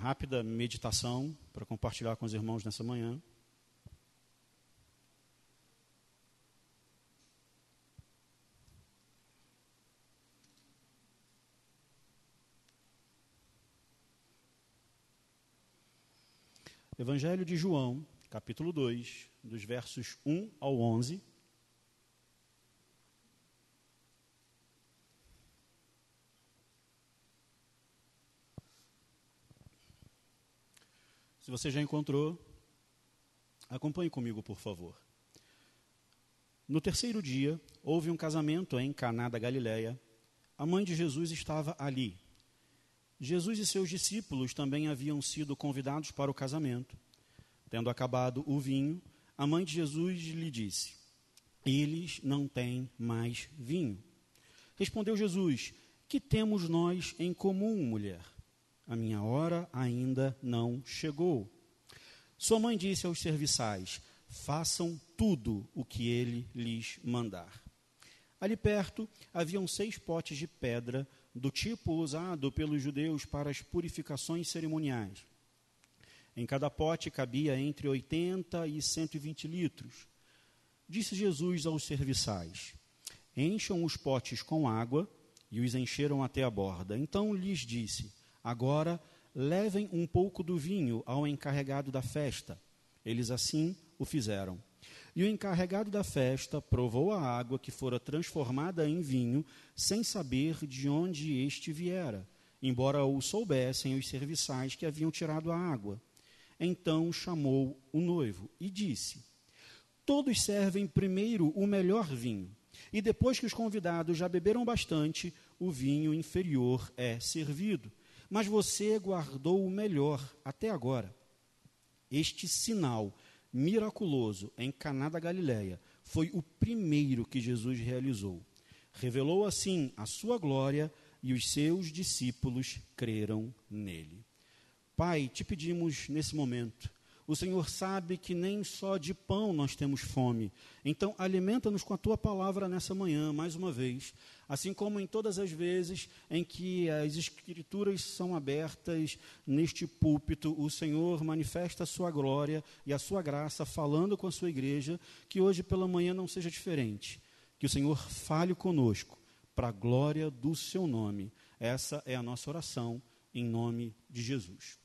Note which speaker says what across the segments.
Speaker 1: rápida meditação para compartilhar com os irmãos nessa manhã. Evangelho de João, capítulo 2, dos versos 1 ao 11. Se você já encontrou, acompanhe comigo, por favor. No terceiro dia, houve um casamento em Caná da Galileia. A mãe de Jesus estava ali Jesus e seus discípulos também haviam sido convidados para o casamento. Tendo acabado o vinho, a mãe de Jesus lhe disse: Eles não têm mais vinho. Respondeu Jesus: Que temos nós em comum, mulher? A minha hora ainda não chegou. Sua mãe disse aos serviçais: Façam tudo o que ele lhes mandar. Ali perto haviam seis potes de pedra do tipo usado pelos judeus para as purificações cerimoniais. Em cada pote cabia entre 80 e 120 litros. Disse Jesus aos serviçais: Encham os potes com água, e os encheram até a borda. Então lhes disse: Agora levem um pouco do vinho ao encarregado da festa. Eles assim o fizeram. E o encarregado da festa provou a água que fora transformada em vinho, sem saber de onde este viera, embora o soubessem os serviçais que haviam tirado a água. Então chamou o noivo e disse: Todos servem primeiro o melhor vinho, e depois que os convidados já beberam bastante, o vinho inferior é servido. Mas você guardou o melhor até agora. Este sinal miraculoso em Caná da Galileia foi o primeiro que Jesus realizou. Revelou assim a sua glória e os seus discípulos creram nele. Pai, te pedimos nesse momento o Senhor sabe que nem só de pão nós temos fome. Então, alimenta-nos com a tua palavra nessa manhã, mais uma vez. Assim como em todas as vezes em que as Escrituras são abertas neste púlpito, o Senhor manifesta a sua glória e a sua graça falando com a sua igreja, que hoje pela manhã não seja diferente. Que o Senhor fale conosco, para a glória do seu nome. Essa é a nossa oração, em nome de Jesus.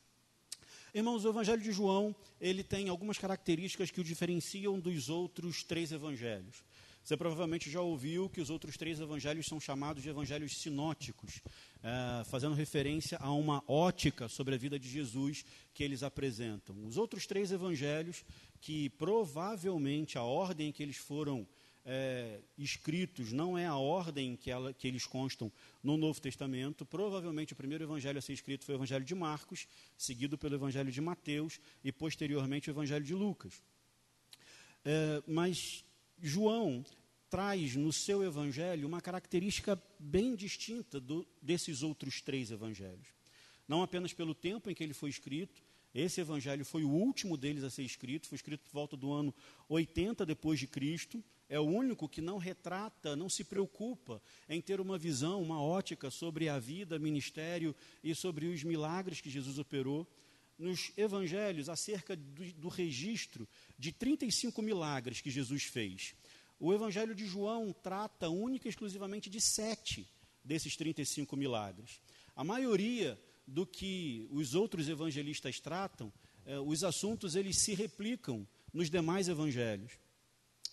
Speaker 1: Irmãos, o Evangelho de João, ele tem algumas características que o diferenciam dos outros três evangelhos. Você provavelmente já ouviu que os outros três evangelhos são chamados de evangelhos sinóticos, é, fazendo referência a uma ótica sobre a vida de Jesus que eles apresentam. Os outros três evangelhos, que provavelmente a ordem em que eles foram é, escritos não é a ordem que, ela, que eles constam no Novo Testamento. Provavelmente o primeiro evangelho a ser escrito foi o Evangelho de Marcos, seguido pelo Evangelho de Mateus e posteriormente o Evangelho de Lucas. É, mas João traz no seu evangelho uma característica bem distinta do, desses outros três evangelhos. Não apenas pelo tempo em que ele foi escrito, esse evangelho foi o último deles a ser escrito, foi escrito por volta do ano 80 depois de Cristo, é o único que não retrata, não se preocupa em ter uma visão, uma ótica sobre a vida, ministério e sobre os milagres que Jesus operou. Nos evangelhos, acerca do, do registro de 35 milagres que Jesus fez. O evangelho de João trata única e exclusivamente de sete desses 35 milagres. A maioria do que os outros evangelistas tratam, eh, os assuntos eles se replicam nos demais evangelhos.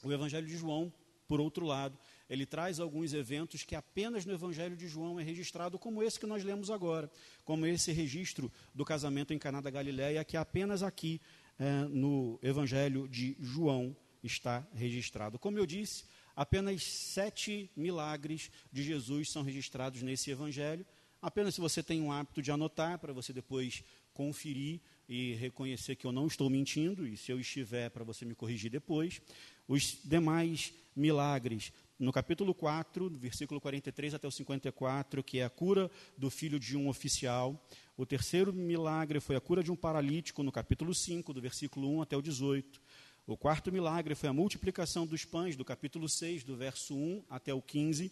Speaker 1: O Evangelho de João, por outro lado, ele traz alguns eventos que apenas no Evangelho de João é registrado, como esse que nós lemos agora, como esse registro do casamento em Caná da Galileia, que apenas aqui é, no Evangelho de João está registrado. Como eu disse, apenas sete milagres de Jesus são registrados nesse Evangelho. Apenas se você tem um hábito de anotar, para você depois conferir e reconhecer que eu não estou mentindo, e se eu estiver, para você me corrigir depois. Os demais milagres, no capítulo 4, versículo 43 até o 54, que é a cura do filho de um oficial. O terceiro milagre foi a cura de um paralítico, no capítulo 5, do versículo 1 até o 18. O quarto milagre foi a multiplicação dos pães, do capítulo 6, do verso 1 até o 15.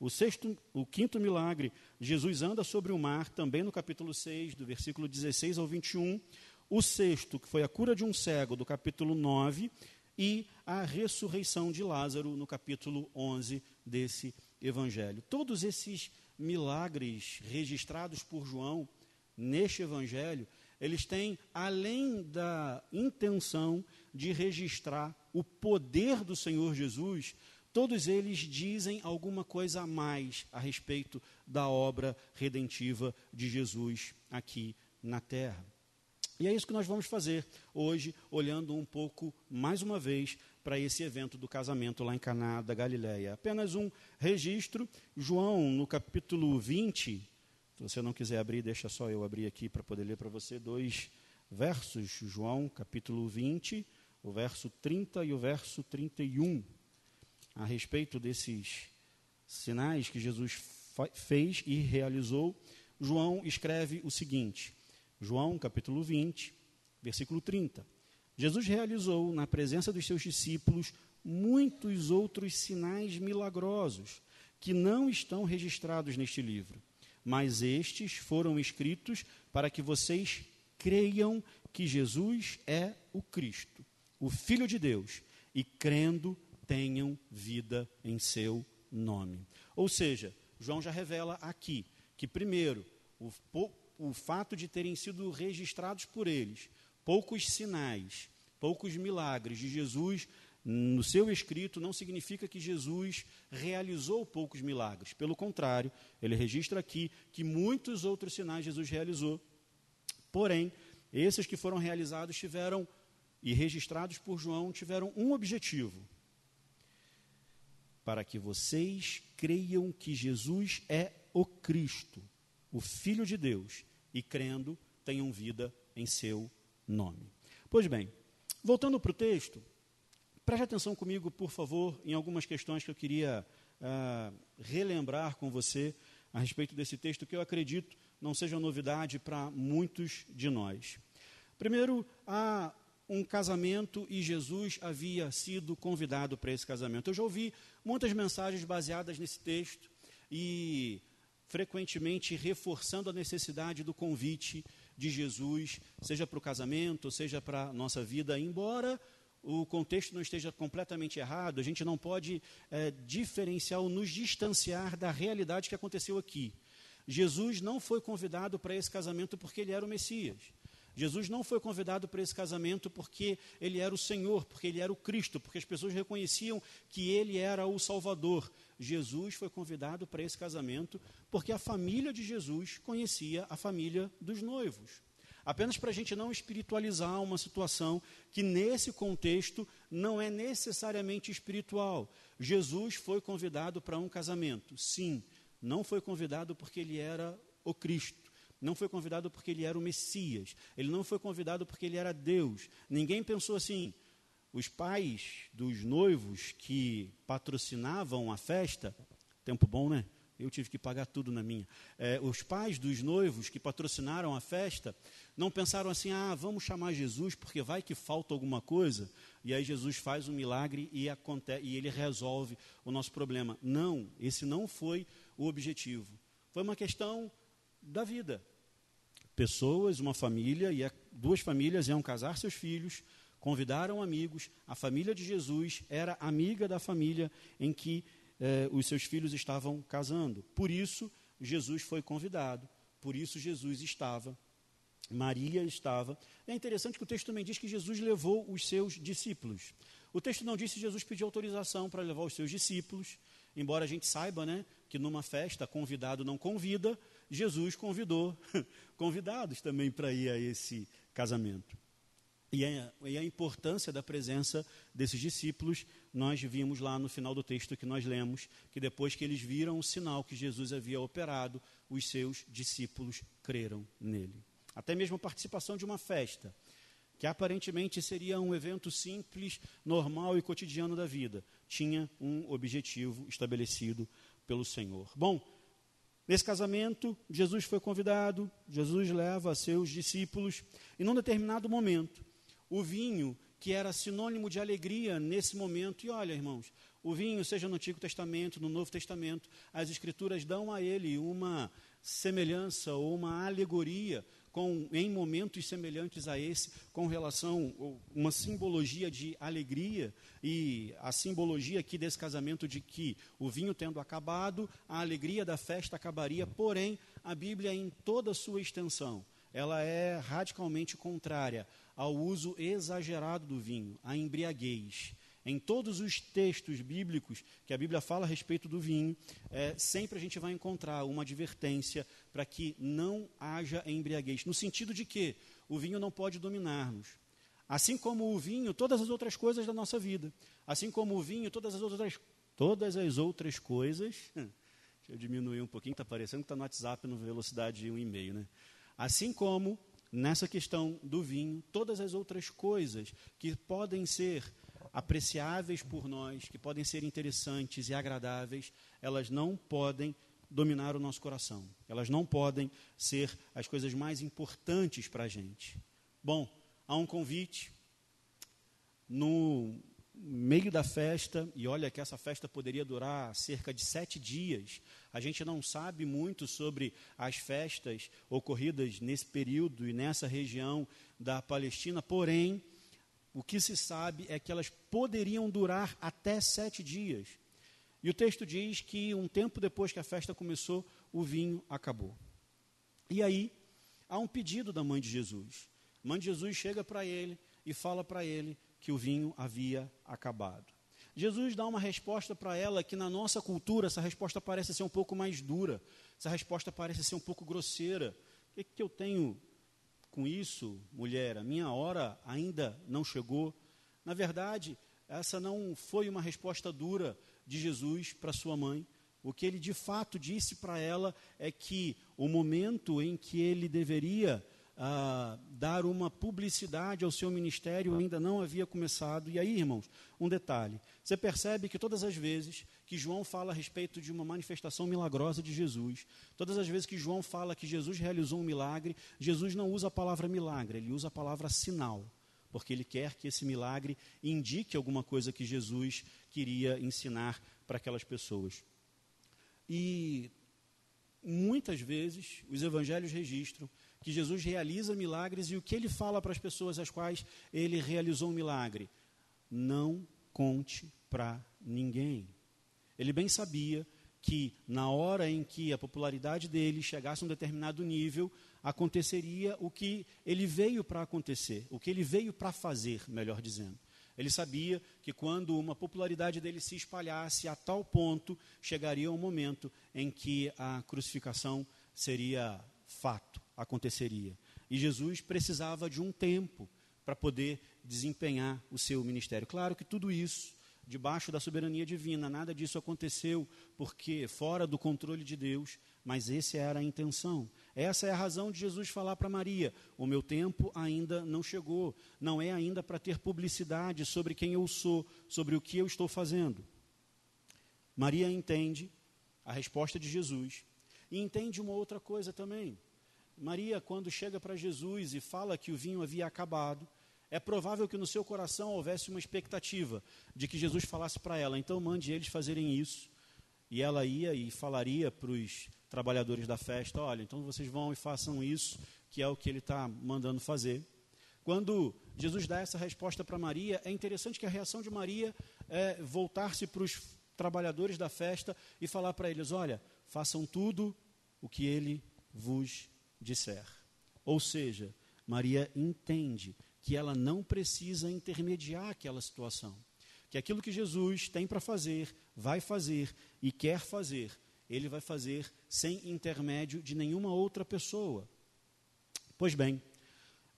Speaker 1: O sexto, o quinto milagre, Jesus anda sobre o mar, também no capítulo 6, do versículo 16 ao 21. O sexto, que foi a cura de um cego, do capítulo 9, e a ressurreição de Lázaro, no capítulo 11 desse evangelho. Todos esses milagres registrados por João neste evangelho, eles têm, além da intenção de registrar o poder do Senhor Jesus, todos eles dizem alguma coisa a mais a respeito da obra redentiva de Jesus aqui na terra. E é isso que nós vamos fazer hoje, olhando um pouco, mais uma vez, para esse evento do casamento lá em Caná da Galileia. Apenas um registro, João, no capítulo 20, se você não quiser abrir, deixa só eu abrir aqui para poder ler para você dois versos, João, capítulo 20, o verso 30 e o verso 31 a respeito desses sinais que Jesus fez e realizou, João escreve o seguinte: João, capítulo 20, versículo 30. Jesus realizou na presença dos seus discípulos muitos outros sinais milagrosos que não estão registrados neste livro, mas estes foram escritos para que vocês creiam que Jesus é o Cristo, o Filho de Deus, e crendo tenham vida em seu nome. Ou seja, João já revela aqui que, primeiro, o, o fato de terem sido registrados por eles poucos sinais, poucos milagres de Jesus no seu escrito não significa que Jesus realizou poucos milagres. Pelo contrário, ele registra aqui que muitos outros sinais Jesus realizou. Porém, esses que foram realizados tiveram e registrados por João tiveram um objetivo: para que vocês creiam que Jesus é o Cristo, o Filho de Deus, e crendo, tenham vida em seu nome. Pois bem, voltando para o texto, preste atenção comigo, por favor, em algumas questões que eu queria uh, relembrar com você a respeito desse texto, que eu acredito não seja novidade para muitos de nós. Primeiro, há um casamento e Jesus havia sido convidado para esse casamento. Eu já ouvi muitas mensagens baseadas nesse texto e frequentemente reforçando a necessidade do convite de Jesus, seja para o casamento, seja para a nossa vida, embora o contexto não esteja completamente errado, a gente não pode é, diferenciar ou nos distanciar da realidade que aconteceu aqui. Jesus não foi convidado para esse casamento porque ele era o Messias. Jesus não foi convidado para esse casamento porque ele era o Senhor, porque ele era o Cristo, porque as pessoas reconheciam que ele era o Salvador. Jesus foi convidado para esse casamento porque a família de Jesus conhecia a família dos noivos. Apenas para a gente não espiritualizar uma situação que, nesse contexto, não é necessariamente espiritual. Jesus foi convidado para um casamento, sim, não foi convidado porque ele era o Cristo não foi convidado porque ele era o Messias. Ele não foi convidado porque ele era Deus. Ninguém pensou assim. Os pais dos noivos que patrocinavam a festa, tempo bom, né? Eu tive que pagar tudo na minha. É, os pais dos noivos que patrocinaram a festa não pensaram assim: ah, vamos chamar Jesus porque vai que falta alguma coisa. E aí Jesus faz um milagre e, acontece, e ele resolve o nosso problema. Não, esse não foi o objetivo. Foi uma questão da vida. Pessoas, uma família, e duas famílias iam casar seus filhos, convidaram amigos, a família de Jesus era amiga da família em que eh, os seus filhos estavam casando. Por isso, Jesus foi convidado, por isso, Jesus estava, Maria estava. É interessante que o texto também diz que Jesus levou os seus discípulos. O texto não diz se Jesus pediu autorização para levar os seus discípulos, embora a gente saiba né, que numa festa convidado não convida, Jesus convidou convidados também para ir a esse casamento. E a, e a, importância da presença desses discípulos, nós vimos lá no final do texto que nós lemos, que depois que eles viram o sinal que Jesus havia operado, os seus discípulos creram nele. Até mesmo a participação de uma festa, que aparentemente seria um evento simples, normal e cotidiano da vida, tinha um objetivo estabelecido pelo Senhor. Bom, Nesse casamento, Jesus foi convidado, Jesus leva seus discípulos, e num determinado momento, o vinho, que era sinônimo de alegria nesse momento, e olha, irmãos, O vinho, seja no Antigo Testamento, no Novo Testamento, as Escrituras dão a ele uma semelhança ou uma alegoria com, em momentos semelhantes a esse, com relação, uma simbologia de alegria, e a simbologia aqui desse casamento de que o vinho tendo acabado, a alegria da festa acabaria, porém, a Bíblia, em toda a sua extensão, ela é radicalmente contrária ao uso exagerado do vinho, à embriaguez. Em todos os textos bíblicos que a Bíblia fala a respeito do vinho, é, sempre a gente vai encontrar uma advertência para que não haja embriaguez. No sentido de que o vinho não pode dominar-nos. Assim como o vinho, todas as outras coisas da nossa vida. Assim como o vinho, todas as outras, todas as outras coisas. Deixa eu diminuir um pouquinho, está parecendo que está no WhatsApp no velocidade 1,5, né? Assim como nessa questão do vinho, todas as outras coisas que podem ser apreciáveis por nós, que podem ser interessantes e agradáveis, elas não podem dominar o nosso coração. Elas não podem ser as coisas mais importantes para a gente. Bom, há um convite no meio da festa, e olha que essa festa poderia durar cerca de sete dias. A gente não sabe muito sobre as festas ocorridas nesse período e nessa região da Palestina, porém, o que se sabe é que elas poderiam durar até sete dias. E o texto diz que um tempo depois que a festa começou, o vinho acabou. E aí, há um pedido da mãe de Jesus. A mãe de Jesus chega para ele e fala para ele que o vinho havia acabado. Jesus dá uma resposta para ela que, na nossa cultura, essa resposta parece ser um pouco mais dura, essa resposta parece ser um pouco grosseira. O que, que eu tenho com isso, mulher, a minha hora ainda não chegou. Na verdade, essa não foi uma resposta dura de Jesus para sua mãe. O que ele de fato disse para ela é que o momento em que ele deveria ah, dar uma publicidade ao seu ministério ainda não havia começado. E aí, irmãos, um detalhe: você percebe que todas as vezes que João fala a respeito de uma manifestação milagrosa de Jesus. Todas as vezes que João fala que Jesus realizou um milagre, Jesus não usa a palavra milagre, ele usa a palavra sinal, porque ele quer que esse milagre indique alguma coisa que Jesus queria ensinar para aquelas pessoas. E muitas vezes os evangelhos registram que Jesus realiza milagres e o que ele fala para as pessoas às quais ele realizou um milagre? Não conte para ninguém. Ele bem sabia que na hora em que a popularidade dele chegasse a um determinado nível, aconteceria o que ele veio para acontecer, o que ele veio para fazer, melhor dizendo. Ele sabia que quando uma popularidade dele se espalhasse a tal ponto, chegaria um momento em que a crucificação seria fato, aconteceria. E Jesus precisava de um tempo para poder desempenhar o seu ministério. Claro que tudo isso debaixo da soberania divina. Nada disso aconteceu porque fora do controle de Deus, mas essa era a intenção. Essa é a razão de Jesus falar para Maria: o meu tempo ainda não chegou. Não é ainda para ter publicidade sobre quem eu sou, sobre o que eu estou fazendo. Maria entende a resposta de Jesus e entende uma outra coisa também. Maria, quando chega para Jesus e fala que o vinho havia acabado, é provável que no seu coração houvesse uma expectativa de que Jesus falasse para ela, então mande eles fazerem isso. E ela ia e falaria para os trabalhadores da festa: olha, então vocês vão e façam isso, que é o que ele está mandando fazer. Quando Jesus dá essa resposta para Maria, é interessante que a reação de Maria é voltar-se para os trabalhadores da festa e falar para eles: olha, façam tudo o que ele vos disser. Ou seja, Maria entende que ela não precisa intermediar aquela situação. Que aquilo que Jesus tem para fazer, vai fazer e quer fazer, ele vai fazer sem intermédio de nenhuma outra pessoa. Pois bem,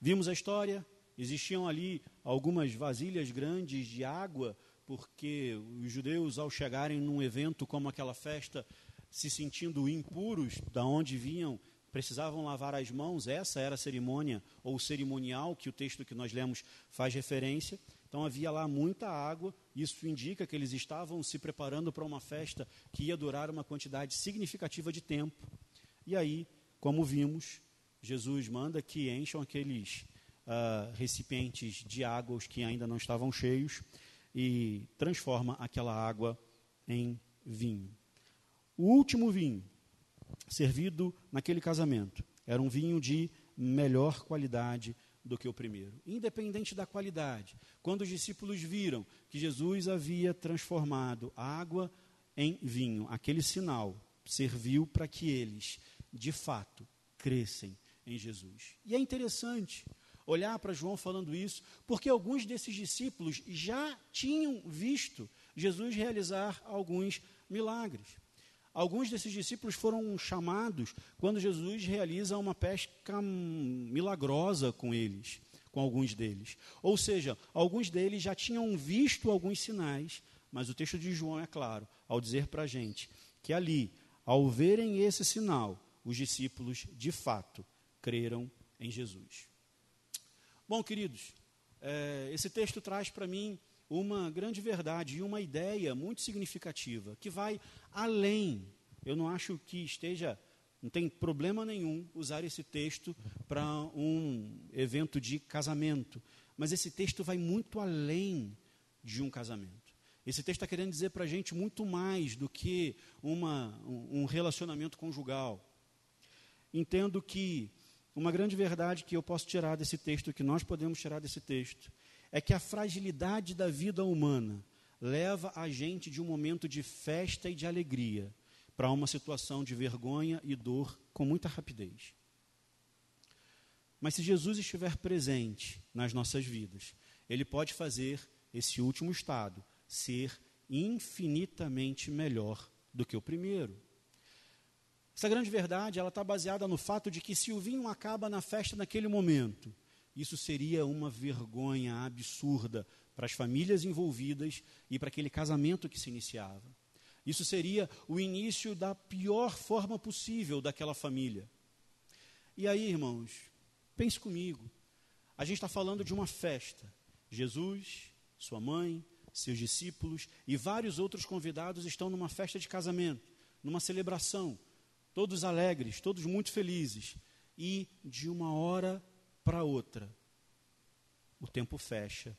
Speaker 1: vimos a história, existiam ali algumas vasilhas grandes de água, porque os judeus, ao chegarem num evento como aquela festa, se sentindo impuros, da onde vinham precisavam lavar as mãos, essa era a cerimônia ou cerimonial que o texto que nós lemos faz referência. Então havia lá muita água, isso indica que eles estavam se preparando para uma festa que ia durar uma quantidade significativa de tempo. E aí, como vimos, Jesus manda que encham aqueles uh, recipientes de água, os que ainda não estavam cheios, e transforma aquela água em vinho. O último vinho servido naquele casamento era um vinho de melhor qualidade do que o primeiro, independente da qualidade. Quando os discípulos viram que Jesus havia transformado água em vinho, aquele sinal serviu para que eles, de fato, crescem em Jesus. E é interessante olhar para João falando isso, porque alguns desses discípulos já tinham visto Jesus realizar alguns milagres. Alguns desses discípulos foram chamados quando Jesus realiza uma pesca milagrosa com eles, com alguns deles. Ou seja, alguns deles já tinham visto alguns sinais, mas o texto de João é claro ao dizer para a gente que ali, ao verem esse sinal, os discípulos de fato creram em Jesus. Bom, queridos, é, esse texto traz para mim uma grande verdade e uma ideia muito significativa, que vai além. Eu não acho que esteja, não tem problema nenhum usar esse texto para um evento de casamento, mas esse texto vai muito além de um casamento. Esse texto está querendo dizer para a gente muito mais do que uma, um relacionamento conjugal. Entendo que uma grande verdade que eu posso tirar desse texto, que nós podemos tirar desse texto, é que a fragilidade da vida humana leva a gente de um momento de festa e de alegria para uma situação de vergonha e dor com muita rapidez. Mas se Jesus estiver presente nas nossas vidas, ele pode fazer esse último estado ser infinitamente melhor do que o primeiro. Essa grande verdade ela está baseada no fato de que se o vinho acaba na festa naquele momento, isso seria uma vergonha absurda para as famílias envolvidas e para aquele casamento que se iniciava. Isso seria o início da pior forma possível daquela família. E aí, irmãos, pense comigo. A gente está falando de uma festa. Jesus, sua mãe, seus discípulos e vários outros convidados estão numa festa de casamento, numa celebração todos alegres, todos muito felizes. E de uma hora para outra, o tempo fecha.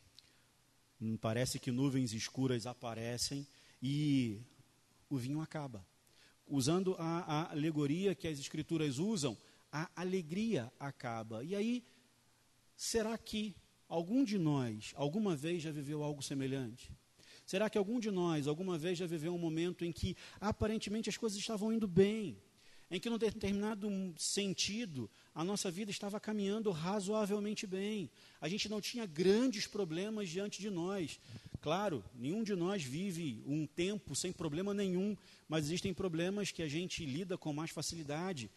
Speaker 1: Hum, parece que nuvens escuras aparecem e o vinho acaba. Usando a, a alegoria que as escrituras usam, a alegria acaba. E aí, será que algum de nós alguma vez já viveu algo semelhante? Será que algum de nós alguma vez já viveu um momento em que aparentemente as coisas estavam indo bem? em que, num determinado sentido, a nossa vida estava caminhando razoavelmente bem. A gente não tinha grandes problemas diante de nós. Claro, nenhum de nós vive um tempo sem problema nenhum, mas existem problemas que a gente lida com mais facilidade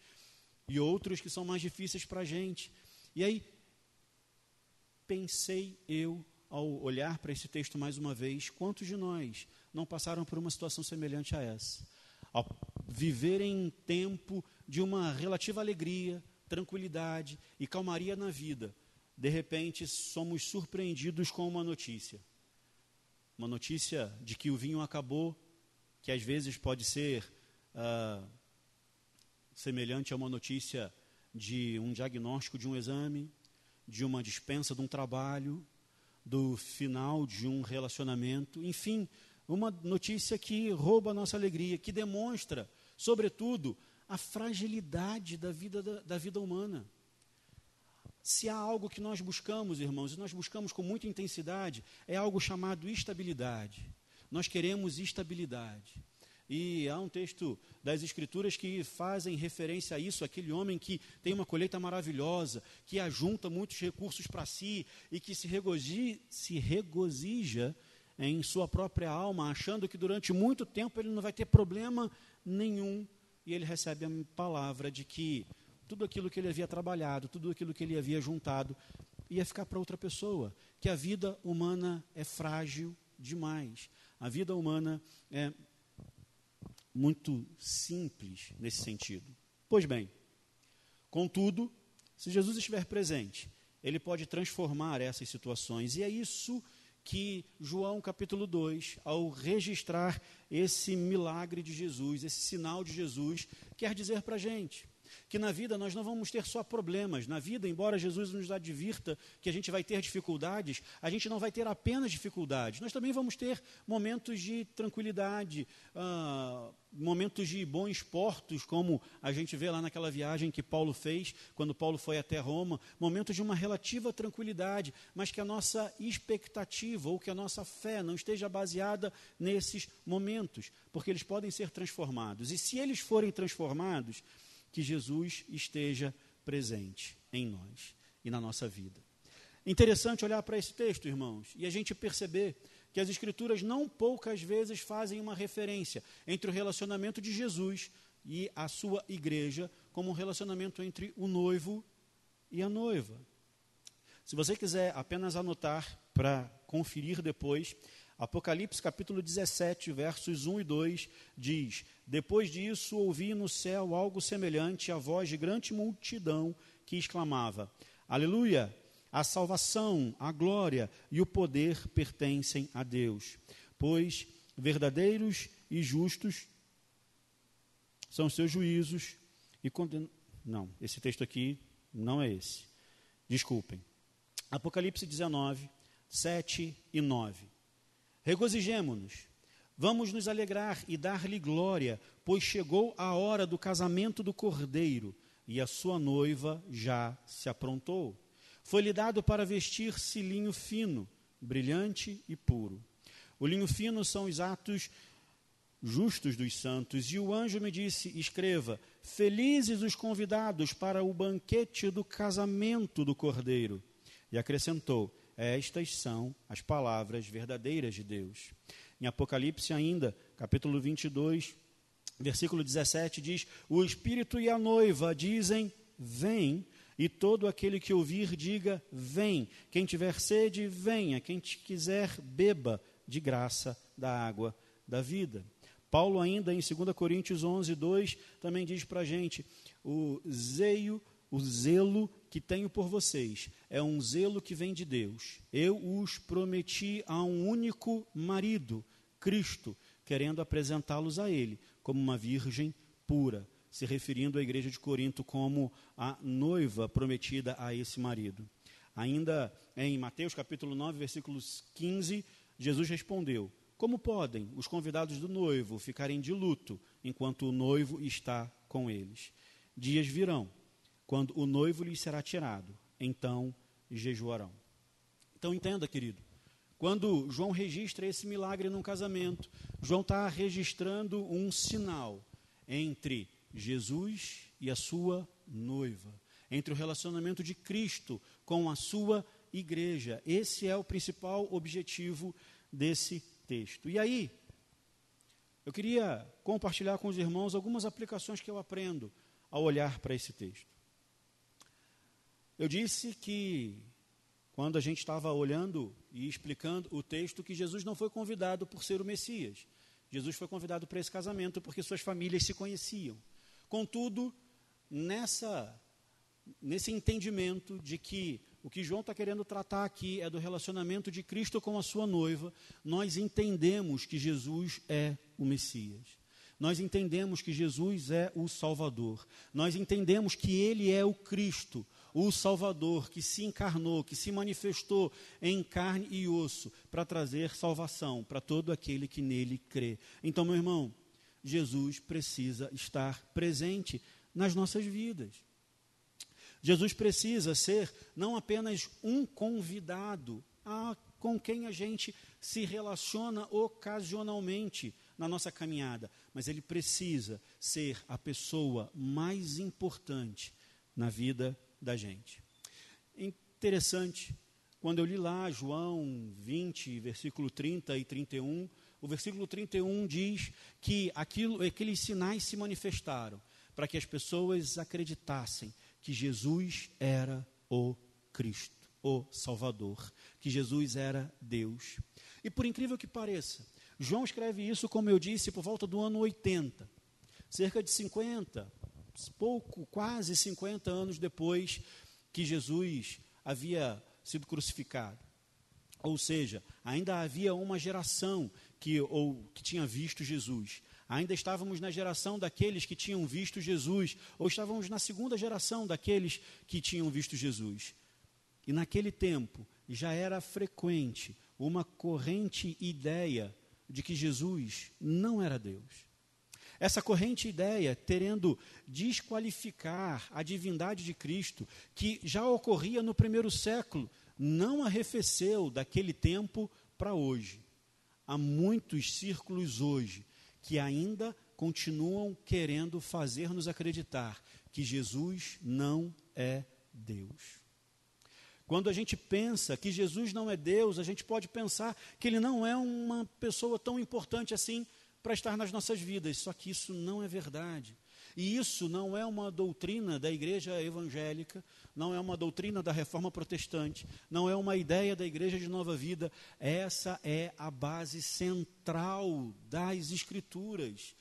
Speaker 1: e outros que são mais difíceis para a gente. E aí, pensei eu, ao olhar para esse texto mais uma vez, quantos de nós não passaram por uma situação semelhante a essa? Ao viver em tempo de uma relativa alegria, tranquilidade e calmaria na vida, de repente somos surpreendidos com uma notícia. Uma notícia de que o vinho acabou, que às vezes pode ser uh, semelhante a uma notícia de um diagnóstico de um exame, de uma dispensa de um trabalho, do final de um relacionamento, enfim, uma notícia que rouba a nossa alegria, que demonstra sobretudo, a fragilidade da vida, da, da vida humana. Se há algo que nós buscamos, irmãos, e nós buscamos com muita intensidade, é algo chamado estabilidade. Nós queremos estabilidade. E há um texto das Escrituras que fazem referência a isso, aquele homem que tem uma colheita maravilhosa, que ajunta muitos recursos para si e que se regozija, se regozija em sua própria alma, achando que durante muito tempo ele não vai ter problema nenhum. E ele recebe a palavra de que tudo aquilo que ele havia trabalhado, tudo aquilo que ele havia juntado, ia ficar para outra pessoa. Que a vida humana é frágil demais. A vida humana é muito simples nesse sentido. Pois bem, contudo, se Jesus estiver presente, ele pode transformar essas situações. E é isso que João capítulo 2, ao registrar esse milagre de Jesus, esse sinal de Jesus, quer dizer para a gente. Que na vida nós não vamos ter só problemas. Na vida, embora Jesus nos advirta que a gente vai ter dificuldades, a gente não vai ter apenas dificuldades. Nós também vamos ter momentos de tranquilidade, uh, momentos de bons portos, como a gente vê lá naquela viagem que Paulo fez, quando Paulo foi até Roma, momentos de uma relativa tranquilidade, mas que a nossa expectativa ou que a nossa fé não esteja baseada nesses momentos, porque eles podem ser transformados. E se eles forem transformados, que Jesus esteja presente em nós e na nossa vida. Interessante olhar para esse texto, irmãos, e a gente perceber que as Escrituras não poucas vezes fazem uma referência entre o relacionamento de Jesus e a sua igreja, como um relacionamento entre o noivo e a noiva. Se você quiser apenas anotar para conferir depois, Apocalipse capítulo 17, versos 1 e 2 diz: Depois disso ouvi no céu algo semelhante à voz de grande multidão que exclamava: Aleluia! A salvação, a glória e o poder pertencem a Deus, pois verdadeiros e justos são seus juízos e conden... Não, esse texto aqui não é esse. Desculpem. Apocalipse 19, 7 e 9. Regozijemo-nos, vamos nos alegrar e dar-lhe glória, pois chegou a hora do casamento do cordeiro e a sua noiva já se aprontou. Foi-lhe dado para vestir-se linho fino, brilhante e puro. O linho fino são os atos justos dos santos. E o anjo me disse: Escreva: Felizes os convidados para o banquete do casamento do cordeiro. E acrescentou: estas são as palavras verdadeiras de Deus. Em Apocalipse, ainda, capítulo 22, versículo 17, diz: O Espírito e a noiva dizem: Vem. E todo aquele que ouvir, diga: Vem. Quem tiver sede, venha. Quem quiser, beba de graça da água da vida. Paulo, ainda em 2 Coríntios 11, 2, também diz para a gente: O zeio, o zelo que tenho por vocês é um zelo que vem de Deus. Eu os prometi a um único marido, Cristo, querendo apresentá-los a Ele como uma virgem pura, se referindo à igreja de Corinto como a noiva prometida a esse marido. Ainda em Mateus capítulo 9, versículos 15, Jesus respondeu: Como podem os convidados do noivo ficarem de luto enquanto o noivo está com eles? Dias virão quando o noivo lhes será tirado, então jejuarão. Então entenda, querido, quando João registra esse milagre num casamento, João está registrando um sinal entre Jesus e a sua noiva, entre o relacionamento de Cristo com a sua igreja. Esse é o principal objetivo desse texto. E aí, eu queria compartilhar com os irmãos algumas aplicações que eu aprendo ao olhar para esse texto. Eu disse que, quando a gente estava olhando e explicando o texto, que Jesus não foi convidado por ser o Messias. Jesus foi convidado para esse casamento porque suas famílias se conheciam. Contudo, nessa, nesse entendimento de que o que João está querendo tratar aqui é do relacionamento de Cristo com a sua noiva, nós entendemos que Jesus é o Messias. Nós entendemos que Jesus é o Salvador. Nós entendemos que Ele é o Cristo, o Salvador que se encarnou, que se manifestou em carne e osso para trazer salvação para todo aquele que nele crê. Então, meu irmão, Jesus precisa estar presente nas nossas vidas. Jesus precisa ser não apenas um convidado a, com quem a gente se relaciona ocasionalmente na nossa caminhada, mas ele precisa ser a pessoa mais importante na vida da gente. Interessante, quando eu li lá João 20, versículo 30 e 31, o versículo 31 diz que aquilo, aqueles sinais se manifestaram para que as pessoas acreditassem que Jesus era o Cristo, o Salvador, que Jesus era Deus. E por incrível que pareça, João escreve isso, como eu disse, por volta do ano 80, cerca de 50, pouco, quase 50 anos depois que Jesus havia sido crucificado. Ou seja, ainda havia uma geração que, ou, que tinha visto Jesus. Ainda estávamos na geração daqueles que tinham visto Jesus, ou estávamos na segunda geração daqueles que tinham visto Jesus. E naquele tempo já era frequente uma corrente ideia de que Jesus não era Deus. Essa corrente ideia, terendo desqualificar a divindade de Cristo, que já ocorria no primeiro século, não arrefeceu daquele tempo para hoje. Há muitos círculos hoje que ainda continuam querendo fazer-nos acreditar que Jesus não é Deus. Quando a gente pensa que Jesus não é Deus, a gente pode pensar que ele não é uma pessoa tão importante assim para estar nas nossas vidas. Só que isso não é verdade. E isso não é uma doutrina da igreja evangélica, não é uma doutrina da reforma protestante, não é uma ideia da igreja de nova vida. Essa é a base central das escrituras.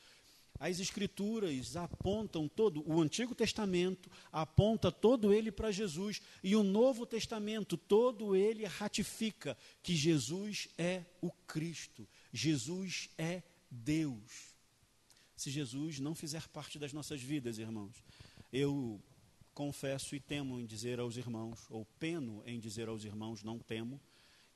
Speaker 1: As escrituras apontam todo, o Antigo Testamento aponta todo ele para Jesus, e o Novo Testamento todo ele ratifica que Jesus é o Cristo, Jesus é Deus. Se Jesus não fizer parte das nossas vidas, irmãos, eu confesso e temo em dizer aos irmãos, ou peno em dizer aos irmãos, não temo,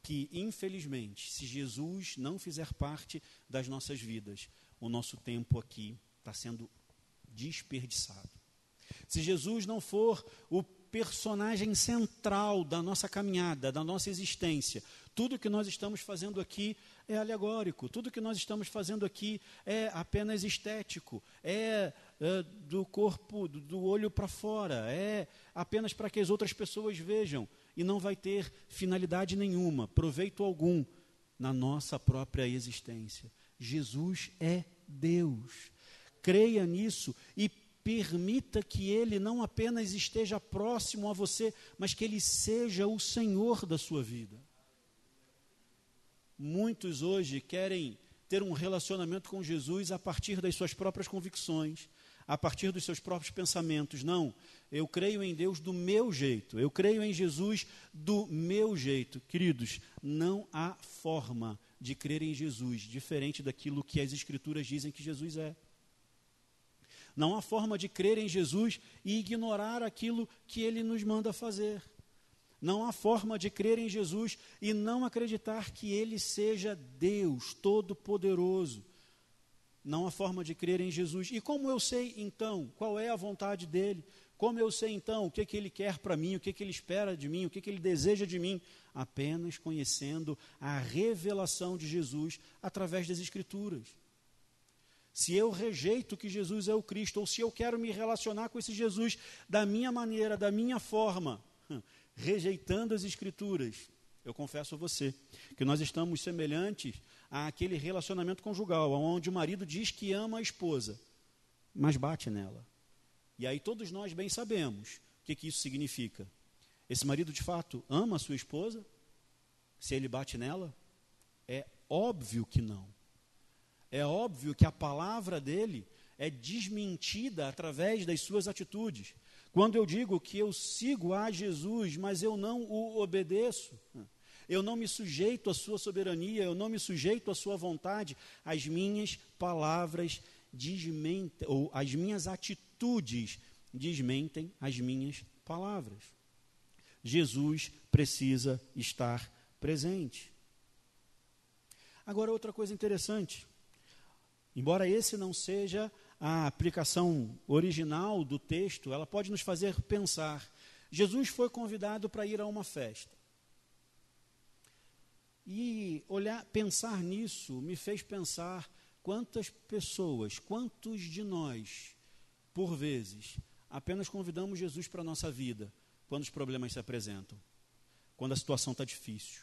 Speaker 1: que infelizmente, se Jesus não fizer parte das nossas vidas, o nosso tempo aqui está sendo desperdiçado. Se Jesus não for o personagem central da nossa caminhada, da nossa existência, tudo que nós estamos fazendo aqui é alegórico, tudo que nós estamos fazendo aqui é apenas estético, é, é do corpo, do, do olho para fora, é apenas para que as outras pessoas vejam e não vai ter finalidade nenhuma, proveito algum na nossa própria existência. Jesus é Deus. Creia nisso e permita que Ele não apenas esteja próximo a você, mas que Ele seja o Senhor da sua vida. Muitos hoje querem ter um relacionamento com Jesus a partir das suas próprias convicções, a partir dos seus próprios pensamentos. Não, eu creio em Deus do meu jeito, eu creio em Jesus do meu jeito. Queridos, não há forma de crer em Jesus, diferente daquilo que as Escrituras dizem que Jesus é. Não há forma de crer em Jesus e ignorar aquilo que ele nos manda fazer. Não há forma de crer em Jesus e não acreditar que ele seja Deus Todo-Poderoso. Não há forma de crer em Jesus. E como eu sei então qual é a vontade dele? Como eu sei então o que, que ele quer para mim, o que, que ele espera de mim, o que, que ele deseja de mim? Apenas conhecendo a revelação de Jesus através das Escrituras. Se eu rejeito que Jesus é o Cristo, ou se eu quero me relacionar com esse Jesus da minha maneira, da minha forma, rejeitando as Escrituras, eu confesso a você que nós estamos semelhantes àquele relacionamento conjugal, onde o marido diz que ama a esposa, mas bate nela. E aí todos nós bem sabemos o que, que isso significa. Esse marido de fato ama a sua esposa? Se ele bate nela? É óbvio que não. É óbvio que a palavra dele é desmentida através das suas atitudes. Quando eu digo que eu sigo a Jesus, mas eu não o obedeço, eu não me sujeito à sua soberania, eu não me sujeito à sua vontade, as minhas palavras desmentem, ou as minhas atitudes desmentem as minhas palavras. Jesus precisa estar presente. Agora, outra coisa interessante. Embora esse não seja a aplicação original do texto, ela pode nos fazer pensar. Jesus foi convidado para ir a uma festa. E olhar, pensar nisso me fez pensar Quantas pessoas, quantos de nós, por vezes, apenas convidamos Jesus para a nossa vida quando os problemas se apresentam, quando a situação está difícil,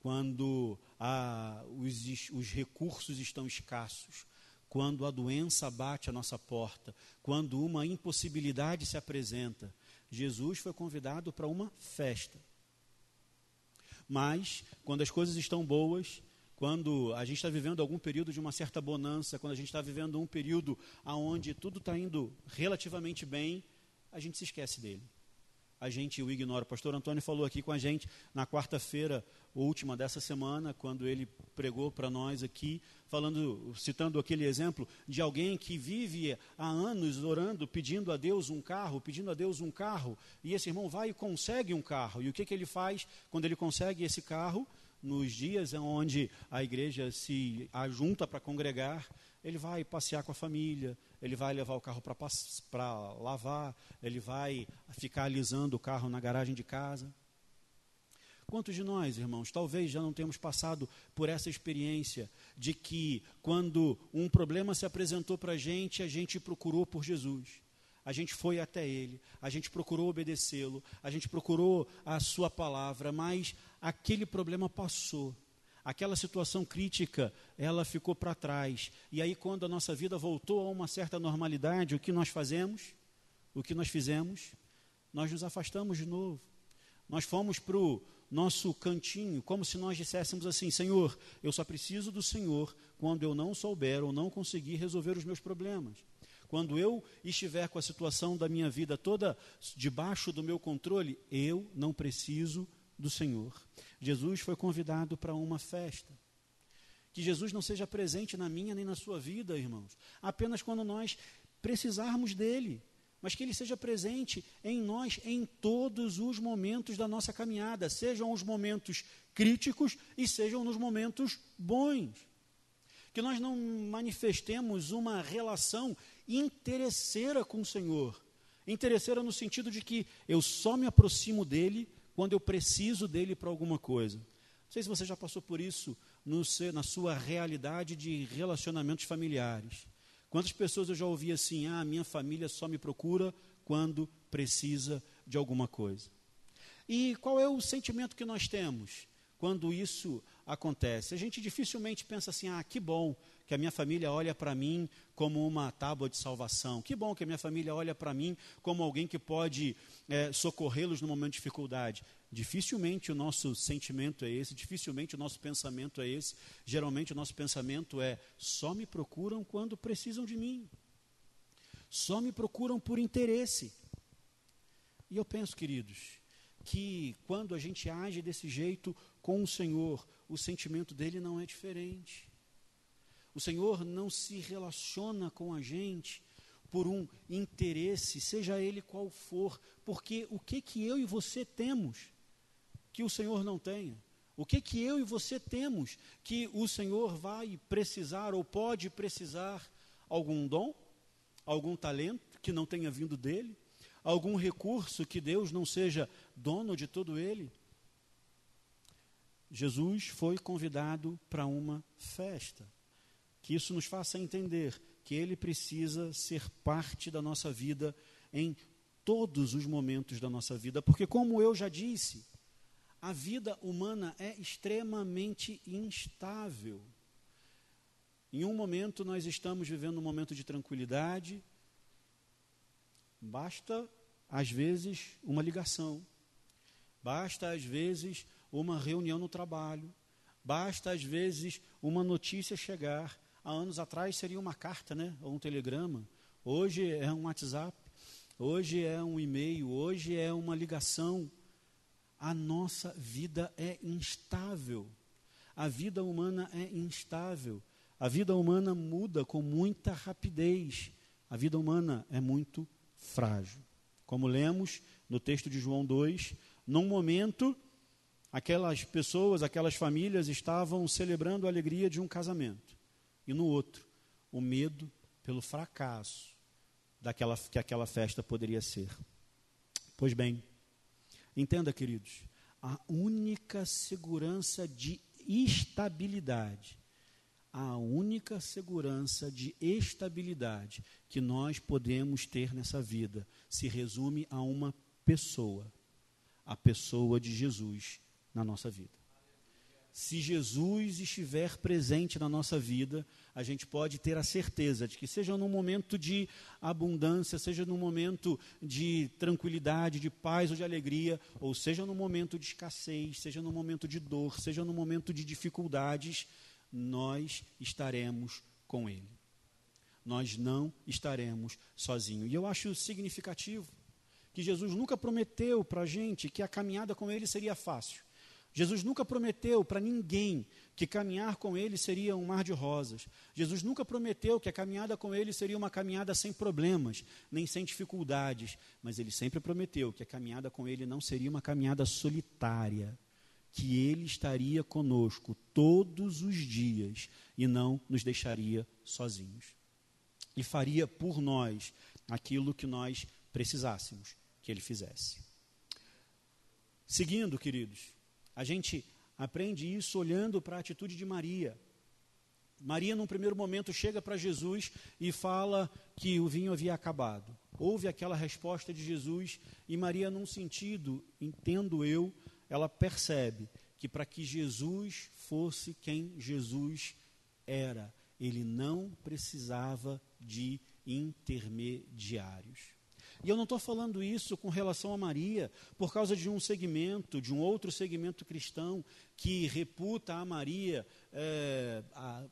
Speaker 1: quando ah, os, os recursos estão escassos, quando a doença bate à nossa porta, quando uma impossibilidade se apresenta. Jesus foi convidado para uma festa. Mas, quando as coisas estão boas, quando a gente está vivendo algum período de uma certa bonança, quando a gente está vivendo um período onde tudo está indo relativamente bem, a gente se esquece dele. A gente o ignora. O pastor Antônio falou aqui com a gente na quarta-feira última dessa semana, quando ele pregou para nós aqui, falando, citando aquele exemplo de alguém que vive há anos orando, pedindo a Deus um carro, pedindo a Deus um carro, e esse irmão vai e consegue um carro. E o que, que ele faz quando ele consegue esse carro? Nos dias onde a igreja se ajunta para congregar, ele vai passear com a família, ele vai levar o carro para lavar, ele vai ficar alisando o carro na garagem de casa. Quantos de nós, irmãos, talvez já não tenhamos passado por essa experiência de que, quando um problema se apresentou para a gente, a gente procurou por Jesus, a gente foi até Ele, a gente procurou obedecê-lo, a gente procurou a Sua palavra, mas aquele problema passou aquela situação crítica, ela ficou para trás. E aí, quando a nossa vida voltou a uma certa normalidade, o que nós fazemos? O que nós fizemos? Nós nos afastamos de novo. Nós fomos para o nosso cantinho, como se nós disséssemos assim: Senhor, eu só preciso do Senhor quando eu não souber ou não conseguir resolver os meus problemas. Quando eu estiver com a situação da minha vida toda debaixo do meu controle, eu não preciso do Senhor. Jesus foi convidado para uma festa. Que Jesus não seja presente na minha nem na sua vida, irmãos, apenas quando nós precisarmos dele, mas que ele seja presente em nós em todos os momentos da nossa caminhada, sejam os momentos críticos e sejam nos momentos bons. Que nós não manifestemos uma relação interesseira com o Senhor. Interesseira no sentido de que eu só me aproximo dele quando eu preciso dele para alguma coisa. Não sei se você já passou por isso no, na sua realidade de relacionamentos familiares. Quantas pessoas eu já ouvi assim: ah, minha família só me procura quando precisa de alguma coisa. E qual é o sentimento que nós temos quando isso acontece? A gente dificilmente pensa assim: ah, que bom que a minha família olha para mim como uma tábua de salvação. Que bom que a minha família olha para mim como alguém que pode é, socorrê-los no momento de dificuldade. Dificilmente o nosso sentimento é esse, dificilmente o nosso pensamento é esse. Geralmente o nosso pensamento é: só me procuram quando precisam de mim. Só me procuram por interesse. E eu penso, queridos, que quando a gente age desse jeito com o Senhor, o sentimento dele não é diferente. O Senhor não se relaciona com a gente por um interesse, seja ele qual for, porque o que que eu e você temos que o Senhor não tenha? O que que eu e você temos que o Senhor vai precisar ou pode precisar? Algum dom? Algum talento que não tenha vindo dele? Algum recurso que Deus não seja dono de todo ele? Jesus foi convidado para uma festa que isso nos faça entender que Ele precisa ser parte da nossa vida em todos os momentos da nossa vida, porque, como eu já disse, a vida humana é extremamente instável. Em um momento nós estamos vivendo um momento de tranquilidade, basta, às vezes, uma ligação, basta, às vezes, uma reunião no trabalho, basta, às vezes, uma notícia chegar há anos atrás seria uma carta, né? Ou um telegrama. Hoje é um WhatsApp. Hoje é um e-mail. Hoje é uma ligação. A nossa vida é instável. A vida humana é instável. A vida humana muda com muita rapidez. A vida humana é muito frágil. Como lemos no texto de João 2, num momento, aquelas pessoas, aquelas famílias estavam celebrando a alegria de um casamento e no outro, o medo pelo fracasso daquela que aquela festa poderia ser. Pois bem, entenda, queridos, a única segurança de estabilidade, a única segurança de estabilidade que nós podemos ter nessa vida se resume a uma pessoa, a pessoa de Jesus na nossa vida se Jesus estiver presente na nossa vida, a gente pode ter a certeza de que, seja num momento de abundância, seja num momento de tranquilidade, de paz ou de alegria, ou seja num momento de escassez, seja num momento de dor, seja num momento de dificuldades, nós estaremos com Ele. Nós não estaremos sozinhos. E eu acho significativo que Jesus nunca prometeu para a gente que a caminhada com Ele seria fácil. Jesus nunca prometeu para ninguém que caminhar com Ele seria um mar de rosas. Jesus nunca prometeu que a caminhada com Ele seria uma caminhada sem problemas, nem sem dificuldades. Mas Ele sempre prometeu que a caminhada com Ele não seria uma caminhada solitária, que Ele estaria conosco todos os dias e não nos deixaria sozinhos. E faria por nós aquilo que nós precisássemos que Ele fizesse. Seguindo, queridos, a gente aprende isso olhando para a atitude de Maria. Maria, num primeiro momento, chega para Jesus e fala que o vinho havia acabado. Houve aquela resposta de Jesus e Maria, num sentido, entendo eu, ela percebe que para que Jesus fosse quem Jesus era, ele não precisava de intermediários. E eu não estou falando isso com relação a Maria por causa de um segmento, de um outro segmento cristão que reputa a Maria é, a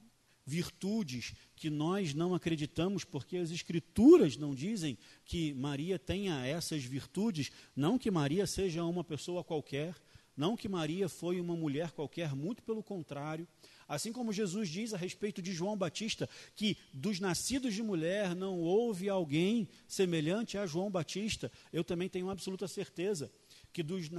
Speaker 1: virtudes que nós não acreditamos, porque as Escrituras não dizem que Maria tenha essas virtudes, não que Maria seja uma pessoa qualquer, não que Maria foi uma mulher qualquer, muito pelo contrário. Assim como Jesus diz a respeito de João Batista, que dos nascidos de mulher não houve alguém semelhante a João Batista, eu também tenho absoluta certeza que dos,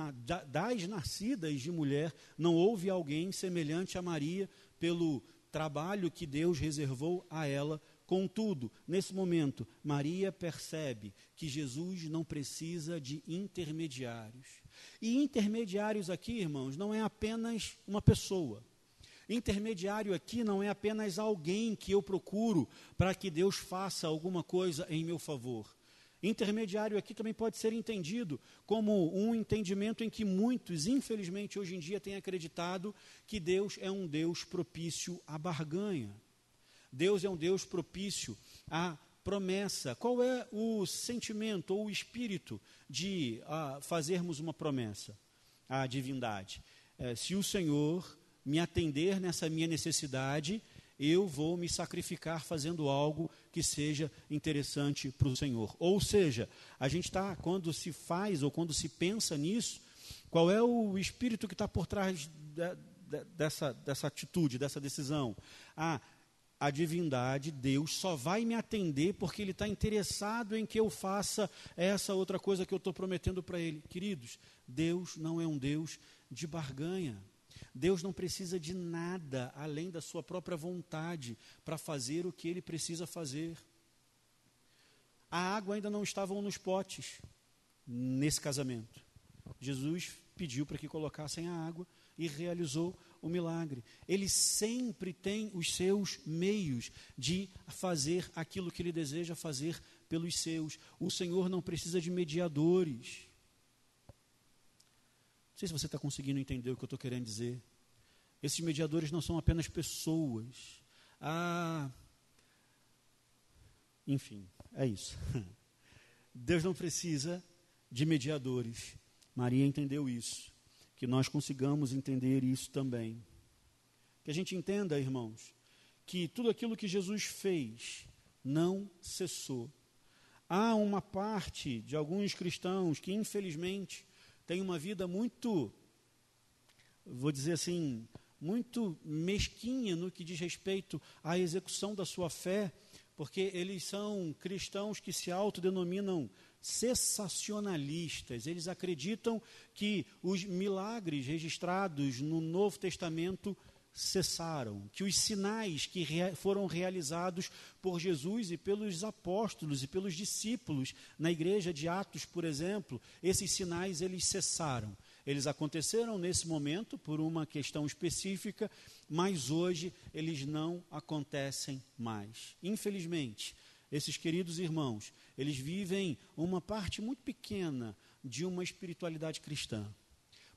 Speaker 1: das nascidas de mulher não houve alguém semelhante a Maria pelo trabalho que Deus reservou a ela. Contudo, nesse momento, Maria percebe que Jesus não precisa de intermediários. E intermediários aqui, irmãos, não é apenas uma pessoa. Intermediário aqui não é apenas alguém que eu procuro para que Deus faça alguma coisa em meu favor. Intermediário aqui também pode ser entendido como um entendimento em que muitos, infelizmente, hoje em dia têm acreditado que Deus é um Deus propício à barganha. Deus é um Deus propício à promessa. Qual é o sentimento ou o espírito de uh, fazermos uma promessa à divindade? É, se o Senhor me atender nessa minha necessidade, eu vou me sacrificar fazendo algo que seja interessante para o Senhor. Ou seja, a gente está, quando se faz ou quando se pensa nisso, qual é o espírito que está por trás de, de, dessa, dessa atitude, dessa decisão? Ah, a divindade, Deus, só vai me atender porque Ele está interessado em que eu faça essa outra coisa que eu estou prometendo para Ele. Queridos, Deus não é um Deus de barganha. Deus não precisa de nada além da sua própria vontade para fazer o que ele precisa fazer. A água ainda não estavam nos potes nesse casamento. Jesus pediu para que colocassem a água e realizou o milagre. Ele sempre tem os seus meios de fazer aquilo que ele deseja fazer pelos seus. O Senhor não precisa de mediadores. Sei se você está conseguindo entender o que eu estou querendo dizer. Esses mediadores não são apenas pessoas. Ah, enfim, é isso. Deus não precisa de mediadores. Maria entendeu isso. Que nós consigamos entender isso também. Que a gente entenda, irmãos, que tudo aquilo que Jesus fez não cessou. Há uma parte de alguns cristãos que, infelizmente, tem uma vida muito, vou dizer assim, muito mesquinha no que diz respeito à execução da sua fé, porque eles são cristãos que se autodenominam cessacionalistas. Eles acreditam que os milagres registrados no Novo Testamento cessaram, que os sinais que foram realizados por Jesus e pelos apóstolos e pelos discípulos na igreja de Atos, por exemplo, esses sinais eles cessaram. Eles aconteceram nesse momento por uma questão específica, mas hoje eles não acontecem mais. Infelizmente, esses queridos irmãos, eles vivem uma parte muito pequena de uma espiritualidade cristã.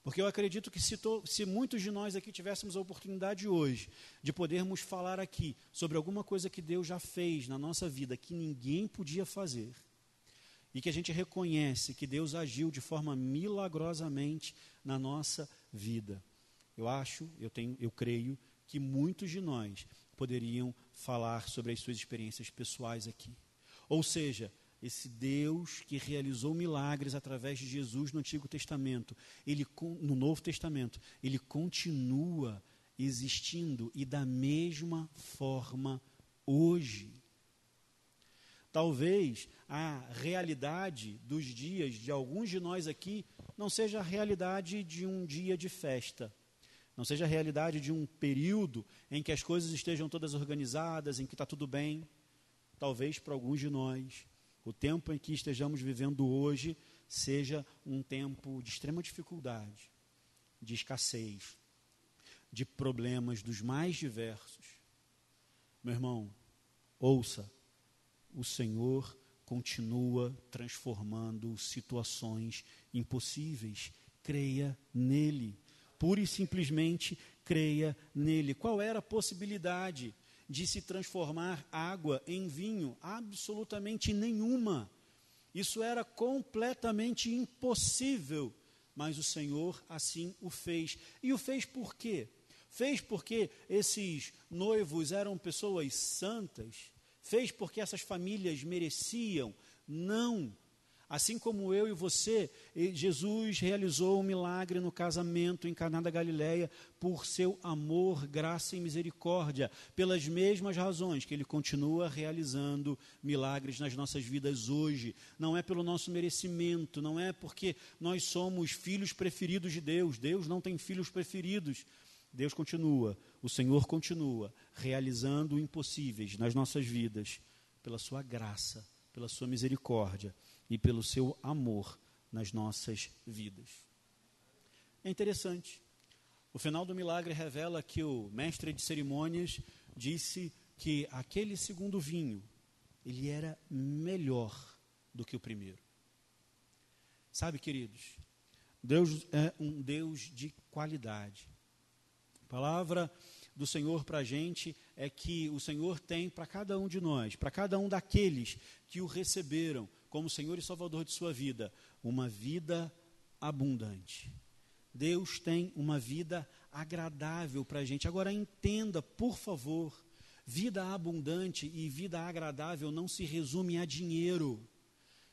Speaker 1: Porque eu acredito que se, to, se, muitos de nós aqui tivéssemos a oportunidade hoje de podermos falar aqui sobre alguma coisa que Deus já fez na nossa vida que ninguém podia fazer, e que a gente reconhece que Deus agiu de forma milagrosamente na nossa vida, eu acho, eu, tenho, eu creio que muitos de nós poderiam falar sobre as suas experiências pessoais aqui. Ou seja, esse Deus que realizou milagres através de Jesus no Antigo Testamento, ele no Novo Testamento, ele continua existindo e da mesma forma hoje. Talvez a realidade dos dias de alguns de nós aqui não seja a realidade de um dia de festa, não seja a realidade de um período em que as coisas estejam todas organizadas, em que está tudo bem. Talvez para alguns de nós, o tempo em que estejamos vivendo hoje seja um tempo de extrema dificuldade, de escassez, de problemas dos mais diversos. Meu irmão, ouça o Senhor continua transformando situações impossíveis. Creia nele. Pura e simplesmente creia nele. Qual era a possibilidade de se transformar água em vinho? Absolutamente nenhuma. Isso era completamente impossível, mas o Senhor assim o fez. E o fez por quê? Fez porque esses noivos eram pessoas santas, fez porque essas famílias mereciam? Não. Assim como eu e você, Jesus realizou um milagre no casamento em Caná da Galileia por seu amor, graça e misericórdia, pelas mesmas razões que ele continua realizando milagres nas nossas vidas hoje. Não é pelo nosso merecimento, não é porque nós somos filhos preferidos de Deus. Deus não tem filhos preferidos. Deus continua, o Senhor continua realizando impossíveis nas nossas vidas, pela Sua graça, pela Sua misericórdia e pelo Seu amor nas nossas vidas. É interessante. O final do milagre revela que o mestre de cerimônias disse que aquele segundo vinho ele era melhor do que o primeiro. Sabe, queridos, Deus é um Deus de qualidade palavra do Senhor para a gente é que o Senhor tem para cada um de nós, para cada um daqueles que o receberam como Senhor e Salvador de sua vida, uma vida abundante. Deus tem uma vida agradável para a gente. Agora entenda, por favor, vida abundante e vida agradável não se resume a dinheiro.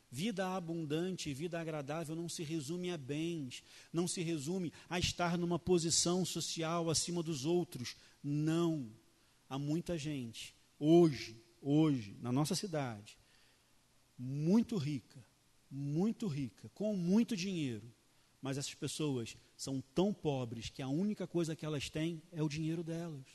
Speaker 1: Vida abundante, vida agradável não se resume a bens, não se resume a estar numa posição social acima dos outros. Não. Há muita gente, hoje, hoje, na nossa cidade, muito rica, muito rica, com muito dinheiro, mas essas pessoas são tão pobres que a única coisa que elas têm é o dinheiro delas.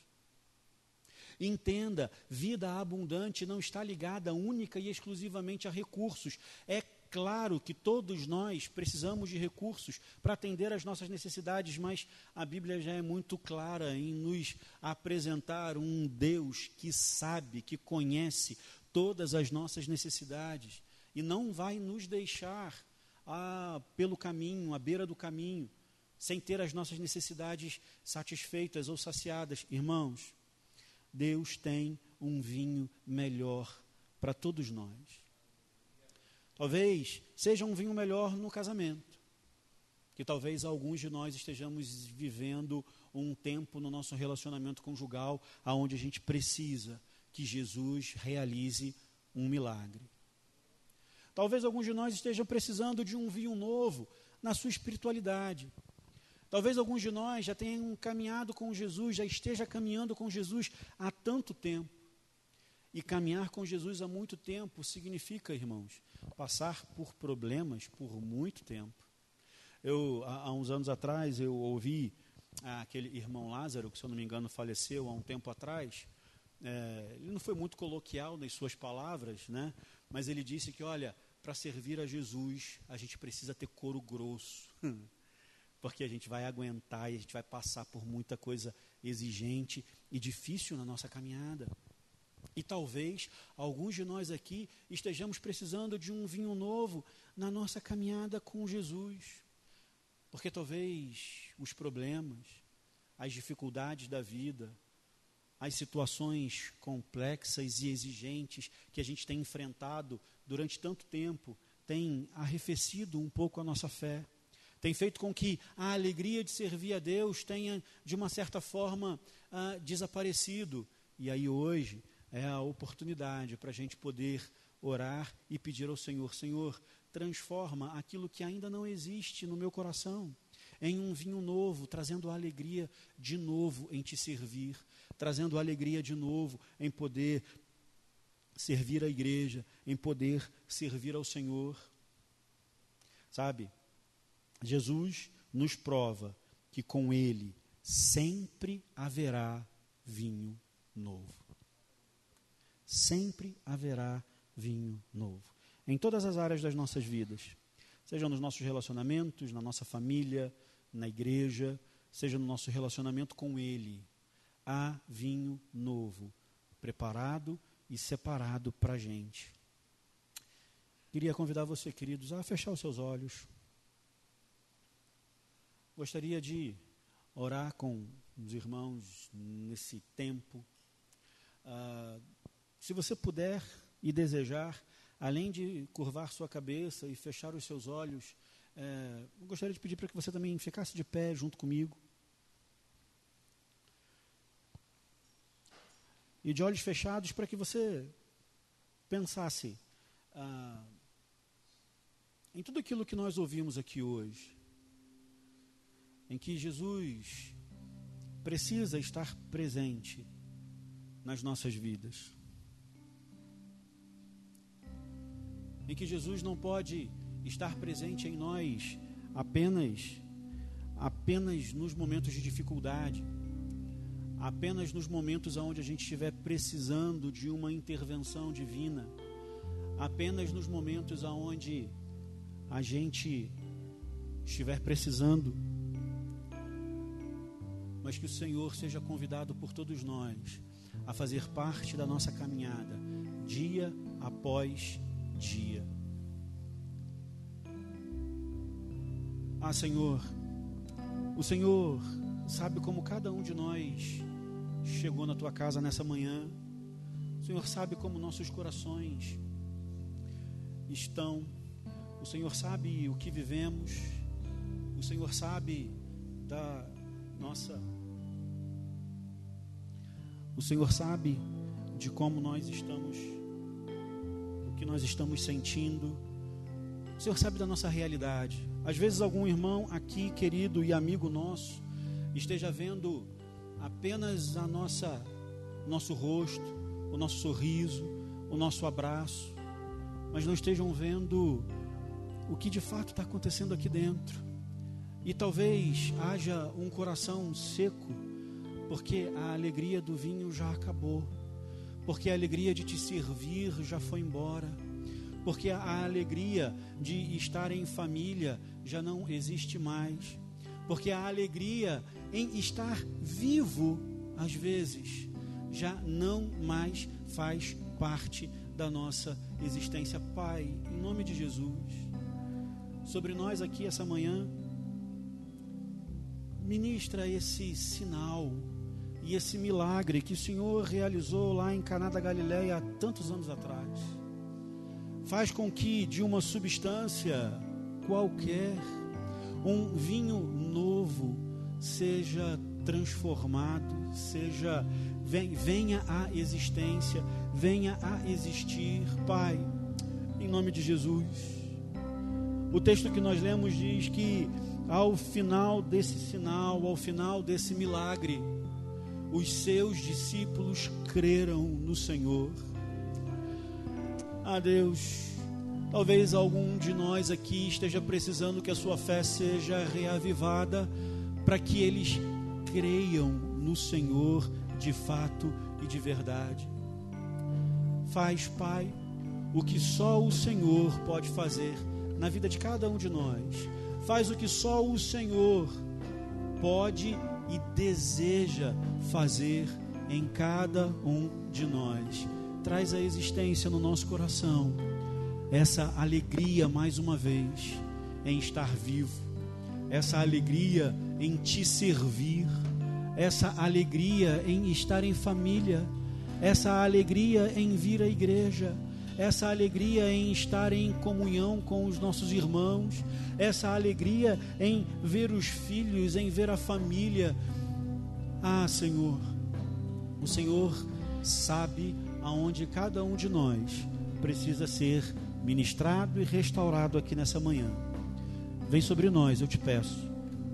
Speaker 1: Entenda, vida abundante não está ligada única e exclusivamente a recursos. É claro que todos nós precisamos de recursos para atender às nossas necessidades, mas a Bíblia já é muito clara em nos apresentar um Deus que sabe, que conhece todas as nossas necessidades e não vai nos deixar ah, pelo caminho, à beira do caminho, sem ter as nossas necessidades satisfeitas ou saciadas. Irmãos, Deus tem um vinho melhor para todos nós. Talvez seja um vinho melhor no casamento, que talvez alguns de nós estejamos vivendo um tempo no nosso relacionamento conjugal aonde a gente precisa que Jesus realize um milagre. Talvez alguns de nós estejam precisando de um vinho novo na sua espiritualidade. Talvez alguns de nós já tenham caminhado com Jesus, já esteja caminhando com Jesus há tanto tempo. E caminhar com Jesus há muito tempo significa, irmãos, passar por problemas por muito tempo. Eu, há, há uns anos atrás, eu ouvi aquele irmão Lázaro, que se eu não me engano faleceu há um tempo atrás. É, ele não foi muito coloquial nas suas palavras, né? mas ele disse que, olha, para servir a Jesus, a gente precisa ter couro grosso. porque a gente vai aguentar e a gente vai passar por muita coisa exigente e difícil na nossa caminhada. E talvez alguns de nós aqui estejamos precisando de um vinho novo na nossa caminhada com Jesus. Porque talvez os problemas, as dificuldades da vida, as situações complexas e exigentes que a gente tem enfrentado durante tanto tempo, têm arrefecido um pouco a nossa fé tem feito com que a alegria de servir a Deus tenha, de uma certa forma, ah, desaparecido. E aí hoje é a oportunidade para a gente poder orar e pedir ao Senhor: Senhor, transforma aquilo que ainda não existe no meu coração em um vinho novo, trazendo alegria de novo em te servir, trazendo alegria de novo em poder servir a igreja, em poder servir ao Senhor. Sabe, Jesus nos prova que com Ele sempre haverá vinho novo. Sempre haverá vinho novo. Em todas as áreas das nossas vidas, seja nos nossos relacionamentos, na nossa família, na igreja, seja no nosso relacionamento com Ele, há vinho novo, preparado e separado para a gente. Queria convidar você, queridos, a fechar os seus olhos. Gostaria de orar com os irmãos nesse tempo. Ah, se você puder e desejar, além de curvar sua cabeça e fechar os seus olhos, eu gostaria de pedir para que você também ficasse de pé junto comigo. E de olhos fechados para que você pensasse ah, em tudo aquilo que nós ouvimos aqui hoje. Em que Jesus precisa estar presente nas nossas vidas. Em que Jesus não pode estar presente em nós apenas apenas nos momentos de dificuldade, apenas nos momentos onde a gente estiver precisando de uma intervenção divina, apenas nos momentos onde a gente estiver precisando, mas que o Senhor seja convidado por todos nós a fazer parte da nossa caminhada, dia após dia. Ah, Senhor, o Senhor sabe como cada um de nós chegou na tua casa nessa manhã. O Senhor sabe como nossos corações estão. O Senhor sabe o que vivemos. O Senhor sabe da nossa. O Senhor sabe de como nós estamos, o que nós estamos sentindo. O Senhor sabe da nossa realidade. Às vezes, algum irmão aqui, querido e amigo nosso, esteja vendo apenas a nossa, nosso rosto, o nosso sorriso, o nosso abraço, mas não estejam vendo o que de fato está acontecendo aqui dentro. E talvez haja um coração seco, porque a alegria do vinho já acabou, porque a alegria de te servir já foi embora porque a alegria de estar em família já não existe mais, porque a alegria em estar vivo, às vezes, já não mais faz parte da nossa existência. Pai, em nome de Jesus, sobre nós aqui essa manhã, ministra esse sinal e esse milagre que o Senhor realizou lá em Caná da Galileia há tantos anos atrás faz com que de uma substância qualquer, um vinho seja transformado, seja venha à existência, venha a existir, Pai, em nome de Jesus. O texto que nós lemos diz que ao final desse sinal, ao final desse milagre, os seus discípulos creram no Senhor. Ah, Deus, talvez algum de nós aqui esteja precisando que a sua fé seja reavivada para que eles creiam no Senhor de fato e de verdade. Faz, Pai, o que só o Senhor pode fazer na vida de cada um de nós. Faz o que só o Senhor pode e deseja fazer em cada um de nós traz à existência no nosso coração essa alegria mais uma vez em estar vivo, essa alegria em te servir, essa alegria em estar em família, essa alegria em vir à igreja, essa alegria em estar em comunhão com os nossos irmãos, essa alegria em ver os filhos, em ver a família. Ah, Senhor, o Senhor sabe aonde cada um de nós precisa ser ministrado e restaurado aqui nessa manhã. Vem sobre nós, eu te peço,